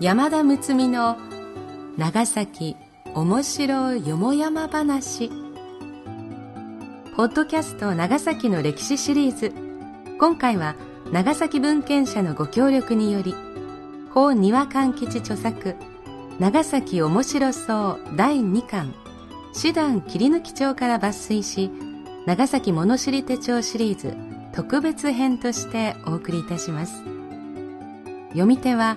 山田睦美の長崎面白よもやま話。ポッドキャスト長崎の歴史シリーズ。今回は長崎文献社のご協力により法庭勘吉著作長崎面白そう第2巻師団切り抜き帳から抜粋し長崎物知り手帳シリーズ特別編としてお送りいたします。読み手は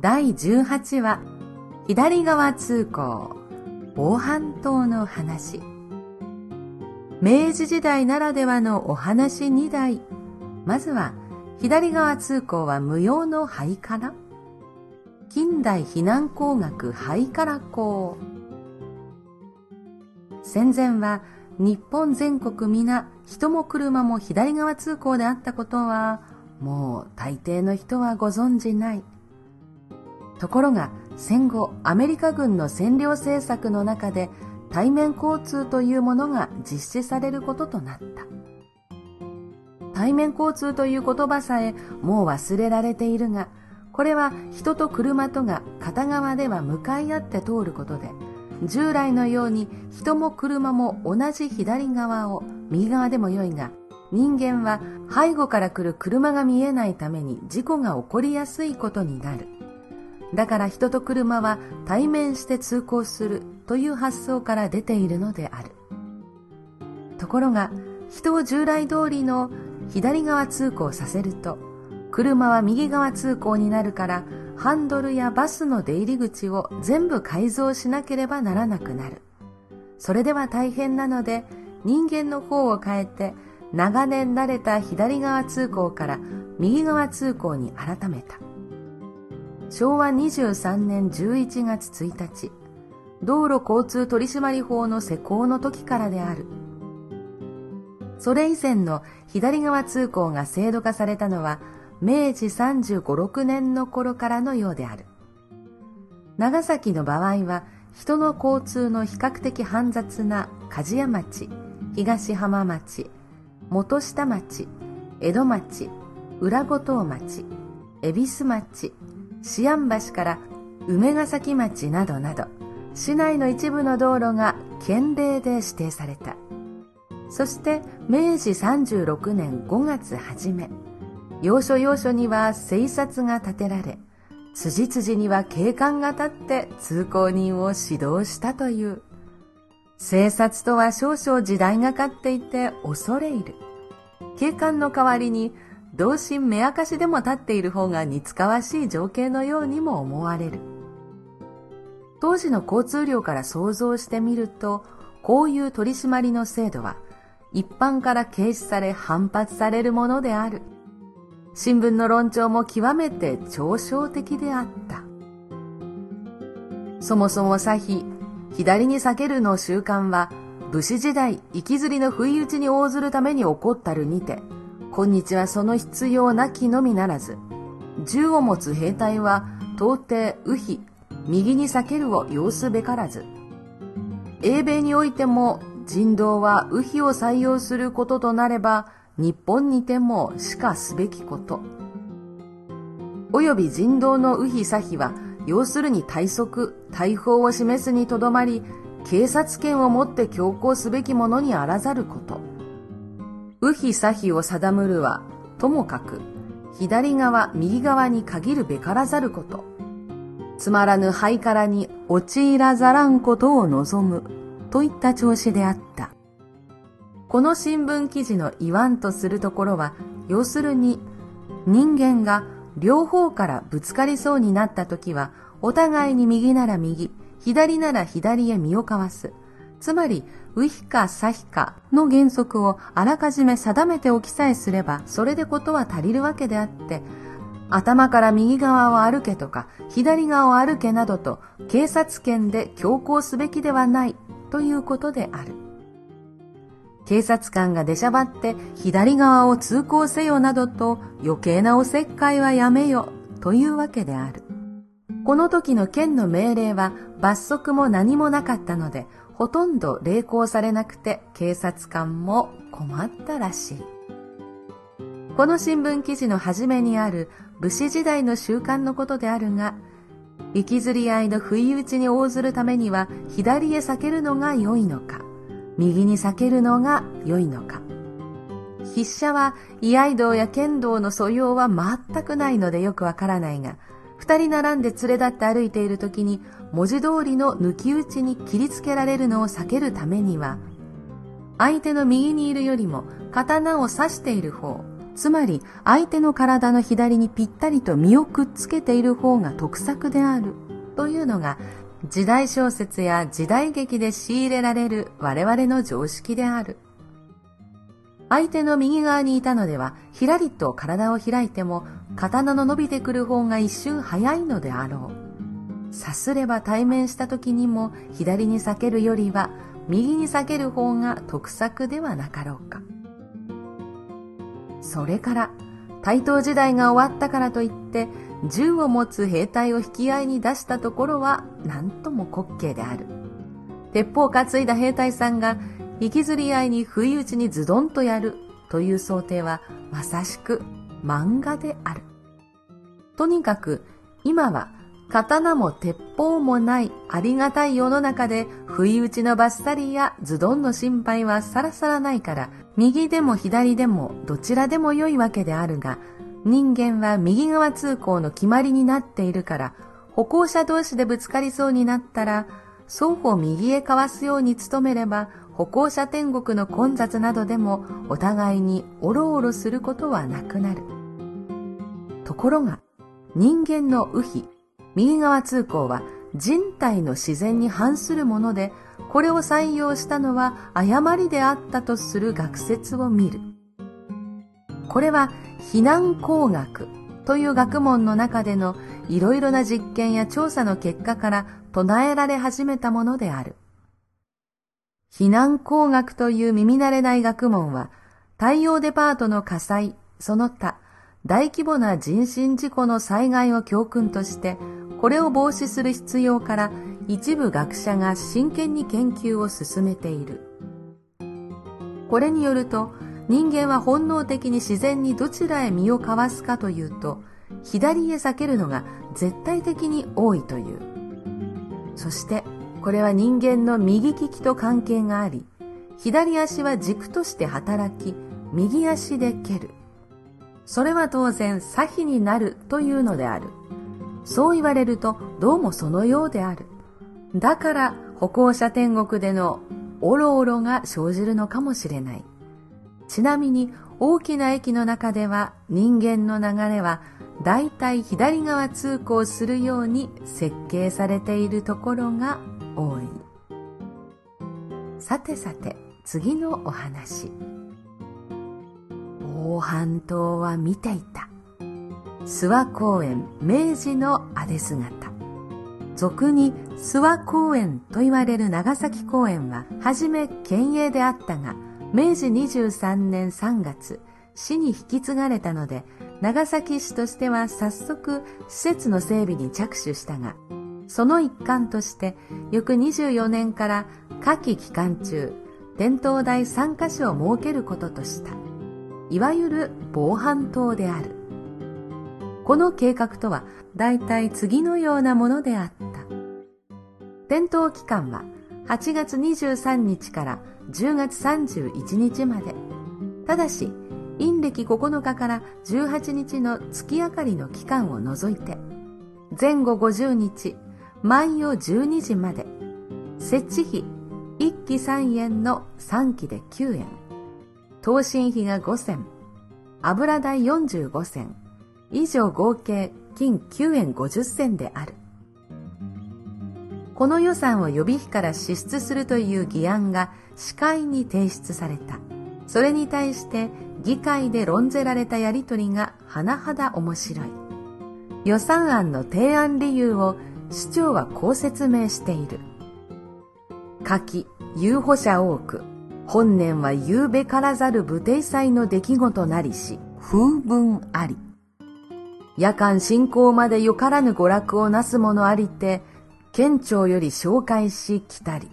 第18話左側通行防犯灯の話。明治時代ならではのお話2台まずは左側通行は無用の灰から。近代避難工学灰から校戦前は日本全国皆人も車も左側通行であったことはもう大抵の人はご存じない。ところが戦後アメリカ軍の占領政策の中で対面交通というものが実施されることとなった。対面交通という言葉さえもう忘れられているがこれは人と車とが片側では向かい合って通ることで従来のように人も車も同じ左側を右側でもよいが人間は背後から来る車が見えないために事故が起こりやすいことになる。だから人と車は対面して通行するという発想から出ているのである。ところが、人を従来通りの左側通行させると、車は右側通行になるから、ハンドルやバスの出入り口を全部改造しなければならなくなる。それでは大変なので、人間の方を変えて、長年慣れた左側通行から右側通行に改めた。昭和23年11月1日、道路交通取締法の施行の時からである。それ以前の左側通行が制度化されたのは明治35、6年の頃からのようである。長崎の場合は人の交通の比較的煩雑な梶屋町、東浜町、元下町、江戸町、裏五島町、恵比寿町、思案橋から梅ヶ崎町などなど市内の一部の道路が県令で指定された。そして明治36年5月初め要所要所には征札が立てられ辻々には警官が立って通行人を指導したという。征札とは少々時代がかっていて恐れ入る。警官の代わりに同心目明かしでも立っている方が似つかわしい情景のようにも思われる。当時の交通量から想像してみると、こういう取り締まりの制度は、一般から軽視され反発されるものである。新聞の論調も極めて嘲笑的であった。そもそも左比、左に避けるの習慣は、武士時代、行きずりの不意打ちに応ずるために起こったるにて、今日はその必要なきのみならず、銃を持つ兵隊は到底右比、右に避けるを要すべからず。英米においても人道は右比を採用することとなれば、日本にてもしかすべきこと。および人道の右比左比は、要するに対則、大法を示すにとどまり、警察権をもって強行すべきものにあらざること。右比左比を定むるは、ともかく、左側、右側に限るべからざること。つまらぬ灰からに陥らざらんことを望むといった調子であった。この新聞記事の言わんとするところは、要するに人間が両方からぶつかりそうになった時は、お互いに右なら右、左なら左へ身をかわす。つまり、ウヒかサヒかの原則をあらかじめ定めておきさえすれば、それでことは足りるわけであって、頭から右側を歩けとか、左側を歩けなどと、警察権で強行すべきではないということである。警察官が出しゃばって左側を通行せよなどと余計なおせっかいはやめよというわけである。この時の県の命令は罰則も何もなかったので、ほとんど励行されなくて警察官も困ったらしい。この新聞記事の初めにある武士時代の習慣のことであるが、行きずり合いの不意打ちに応ずるためには左へ避けるのが良いのか、右に避けるのが良いのか。筆者は居合道や剣道の素養は全くないのでよくわからないが、二人並んで連れ立って歩いている時に文字通りの抜き打ちに切りつけられるのを避けるためには、相手の右にいるよりも刀を刺している方、つまり相手の体の左にぴったりと身をくっつけている方が得策であるというのが時代小説や時代劇で仕入れられる我々の常識である。相手の右側にいたのでは、ひらりと体を開いても、刀の伸びてくる方が一瞬早いのであろう。さすれば対面した時にも、左に避けるよりは、右に避ける方が得策ではなかろうか。それから、対等時代が終わったからといって、銃を持つ兵隊を引き合いに出したところは、何とも滑稽である。鉄砲を担いだ兵隊さんが引きずり合いに不意打ちにズドンとやるという想定はまさしく漫画である。とにかく今は刀も鉄砲もないありがたい世の中で不意打ちのバッサリやズドンの心配はさらさらないから右でも左でもどちらでも良いわけであるが人間は右側通行の決まりになっているから歩行者同士でぶつかりそうになったら双方右へかわすように努めれば歩行者天国の混雑などでもお互いにおろおろすることはなくなる。ところが、人間の右比、右側通行は人体の自然に反するもので、これを採用したのは誤りであったとする学説を見る。これは避難工学という学問の中でのいろいろな実験や調査の結果から唱えられ始めたものである。避難工学という耳慣れない学問は、太陽デパートの火災、その他、大規模な人身事故の災害を教訓として、これを防止する必要から一部学者が真剣に研究を進めている。これによると、人間は本能的に自然にどちらへ身をかわすかというと、左へ避けるのが絶対的に多いという。そしてこれは人間の右利きと関係があり、左足は軸として働き、右足で蹴る。それは当然左比になるというのである。そう言われるとどうもそのようである。だから歩行者天国でのおろおろが生じるのかもしれない。ちなみに大きな駅の中では人間の流れはだいたい左側通行するように設計されているところが多い。さてさて次のお話。大半島は見ていた。諏訪公園明治のあで姿。俗に諏訪公園と言われる長崎公園は初め県営であったが明治23年3月市に引き継がれたので長崎市としては早速施設の整備に着手したがその一環として翌24年から夏季期間中伝統台3カ所を設けることとした。いわゆる防犯灯である。この計画とは大体次のようなものであった。伝統期間は8月23日から10月31日まで。ただし陰暦9日から18日の月明かりの期間を除いて前後50日、万葉12時まで、設置費1期3円の3期で9円、投信費が5銭、油代45銭、以上合計金9円50銭である。この予算を予備費から支出するという議案が司会に提出された。それに対して議会で論ぜられたやりとりが甚だ面白い。予算案の提案理由を市長はこう説明している。夏季、有保者多く、本年は夕べからざる武帝祭の出来事なりし、風文あり。夜間進行までよからぬ娯楽をなす者ありて、県庁より紹介し来たり。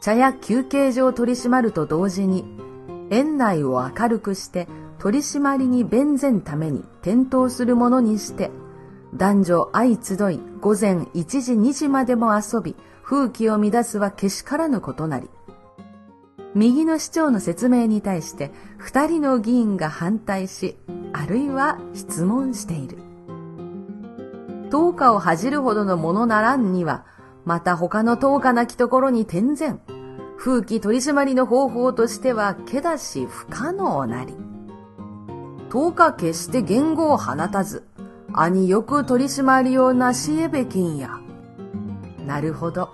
茶や休憩所を取り締まると同時に、園内を明るくして取り締まりに弁然ために転倒するものにして、男女相集い午前1時2時までも遊び、風紀を乱すはけしからぬことなり。右の市長の説明に対して二人の議員が反対し、あるいは質問している。10日を恥じるほどのものならんには、また他の10日なきところに転然、風紀取り締まりの方法としては、けだし不可能なり。10日決して言語を放たず、兄よく取り締まりをなしえべきんや。なるほど。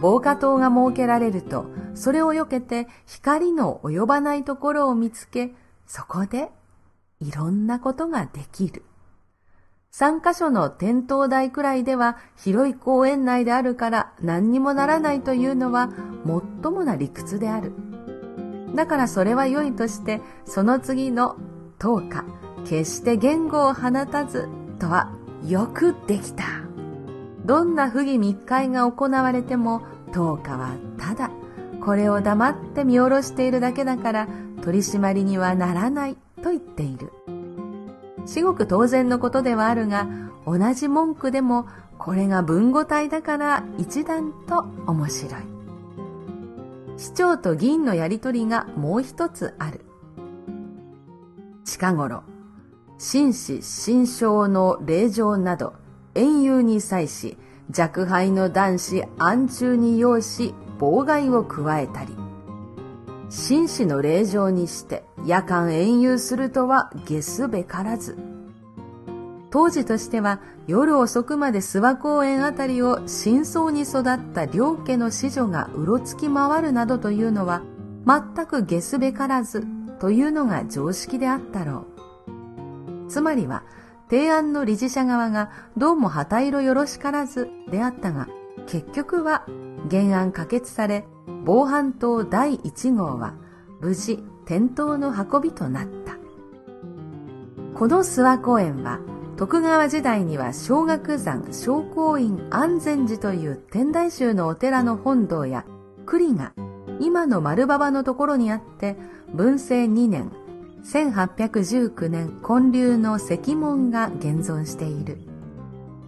防火塔が設けられると、それを避けて光の及ばないところを見つけ、そこでいろんなことができる。三箇所の点灯台くらいでは広い公園内であるから何にもならないというのはもっともな理屈である。だからそれは良いとして、その次の10日、決して言語を放たずとはよくできた。どんな不義密会が行われても10日はただこれを黙って見下ろしているだけだから取り締まりにはならないと言っている。至極当然のことではあるが、同じ文句でもこれが文語体だから一段と面白い。市長と議員のやりとりがもう一つある。近頃、紳士、心象の霊場など、遠遊に際し、若輩の男子暗中に要し、妨害を加えたり、紳士の霊場にして夜間遠遊するとは下すべからず。当時としては夜遅くまで諏訪公園あたりを深層に育った両家の子女がうろつき回るなどというのは全く下すべからずというのが常識であったろう。つまりは提案の理事者側がどうも旗色よろしからずであったが結局は原案可決され防犯塔第1号は無事点灯の運びとなった。この諏訪公園は徳川時代には小学山小公院安全寺という天台宗のお寺の本堂や栗が今の丸馬場のところにあって文政2年1819年建立の石門が現存している。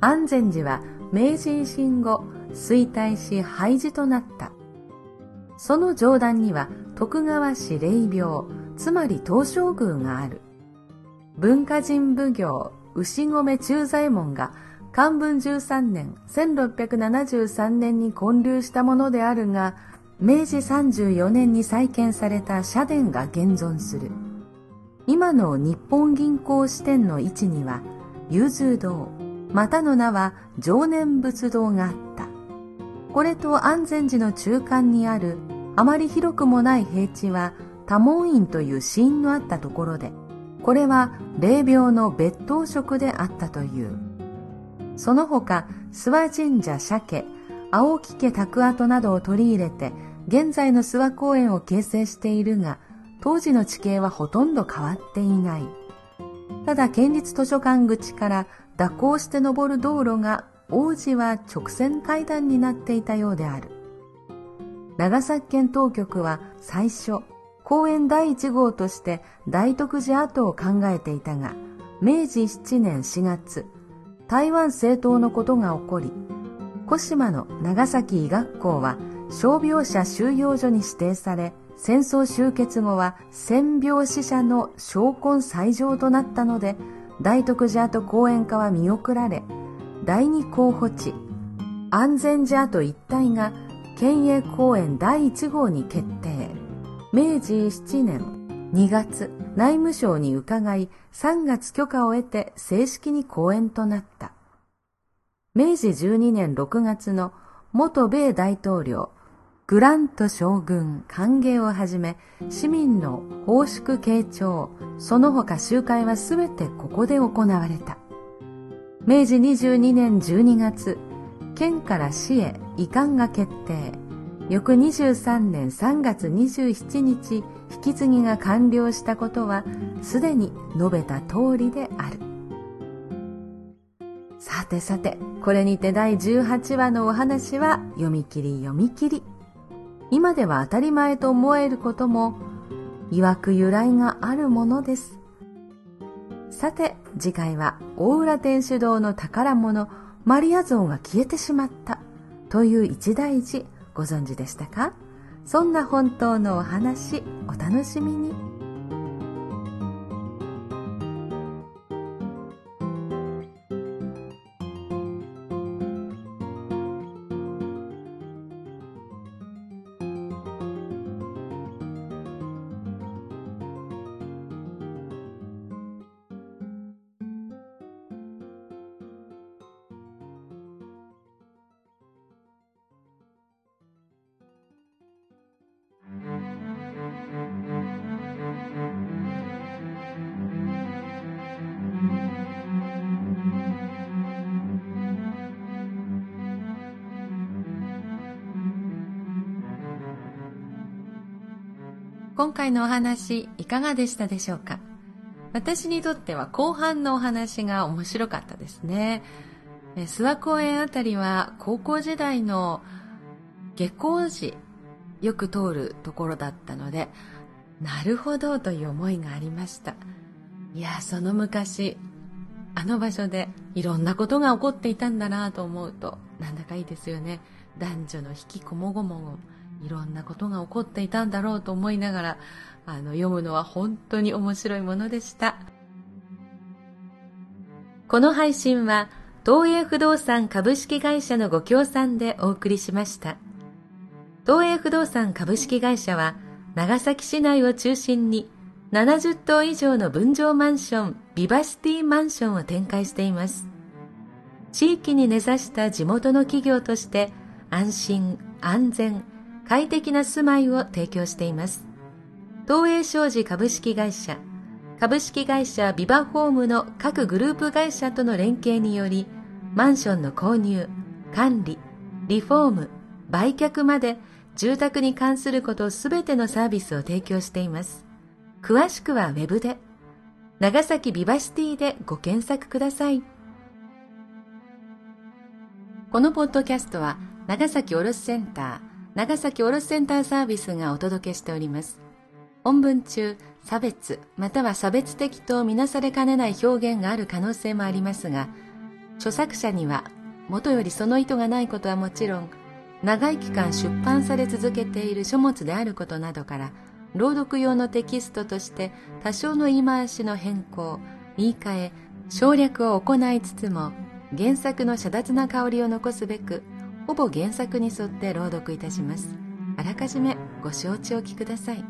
安全寺は明治維新後衰退し廃寺となった。その上段には徳川氏霊廟、つまり東照宮がある。文化人奉行牛込中左衛門が漢文13年1673年に建立したものであるが、明治34年に再建された社殿が現存する。今の日本銀行支店の位置には、融通堂、またの名は常念仏堂があった。これと安全寺の中間にあるあまり広くもない平地は多門院という死因のあったところで、これは霊廟の別当職であったという。その他、諏訪神社鮭、青木家宅跡などを取り入れて、現在の諏訪公園を形成しているが、当時の地形はほとんど変わっていない。ただ県立図書館口から蛇行して登る道路が王子は直線階段になっていたようである。長崎県当局は最初、公園第1号として大徳寺跡を考えていたが、明治7年4月、台湾政党のことが起こり、小島の長崎医学校は傷病者収容所に指定され、戦争終結後は戦病死者の証根最上となったので、大徳寺跡公園化は見送られ、第二候補地安全寺跡一帯が県営公園第1号に決定。明治7年2月内務省に伺い3月許可を得て正式に公園となった。明治12年6月の元米大統領グラント将軍歓迎をはじめ市民の奉祝慶長その他集会はすべてここで行われた。明治22年12月県から市へ移管が決定。翌23年3月27日引き継ぎが完了したことはすでに述べた通りである。さてさてこれにて第18話のお話は読み切り読み切り。今では当たり前と思えることも、曰く由来があるものです。さて、次回は大浦天主堂の宝物、マリア像が消えてしまったという一大事ご存知でしたか？そんな本当のお話、お楽しみに。今回のお話いかがでしたでしょうか？私にとっては後半のお話が面白かったですね。諏訪公園あたりは高校時代の下校時よく通るところだったので、なるほどという思いがありました。いや、その昔、あの場所でいろんなことが起こっていたんだなと思うと、なんだかいいですよね。男女の引きこもごもごいろんなことが起こっていたんだろうと思いながらあの読むのは本当に面白いものでした。この配信は東映不動産株式会社のご協賛でお送りしました。東映不動産株式会社は長崎市内を中心に70棟以上の分譲マンションビバシティマンションを展開しています。地域に根ざした地元の企業として安心安全快適な住まいを提供しています。東映商事株式会社、株式会社ビバホームの各グループ会社との連携により、マンションの購入、管理、リフォーム、売却まで住宅に関することすべてのサービスを提供しています。詳しくはウェブで、長崎ビバシティでご検索ください。このポッドキャストは長崎卸センター、長崎卸センターサービスがお届けしております。本文中、差別または差別的とみなされかねない表現がある可能性もありますが、著作者には元よりその意図がないことはもちろん、長い期間出版され続けている書物であることなどから、朗読用のテキストとして多少の言い回しの変更、言い換え、省略を行いつつも、原作の遮奪な香りを残すべくほぼ原作に沿って朗読いたします。あらかじめご承知おきください。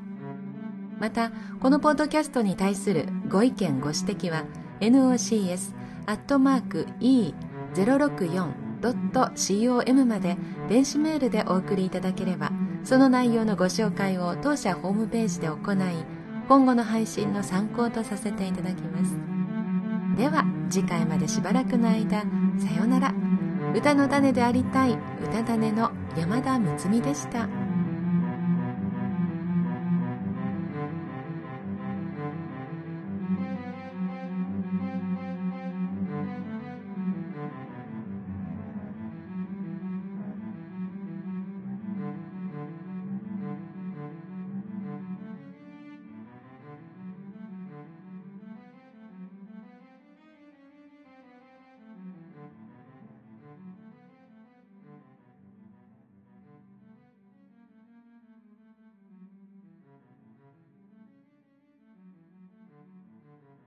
またこのポッドキャストに対するご意見ご指摘は nocs.e064.com まで電子メールでお送りいただければその内容のご紹介を当社ホームページで行い今後の配信の参考とさせていただきます。では次回までしばらくの間さようなら。歌の種でありたい歌種の山田睦美でした。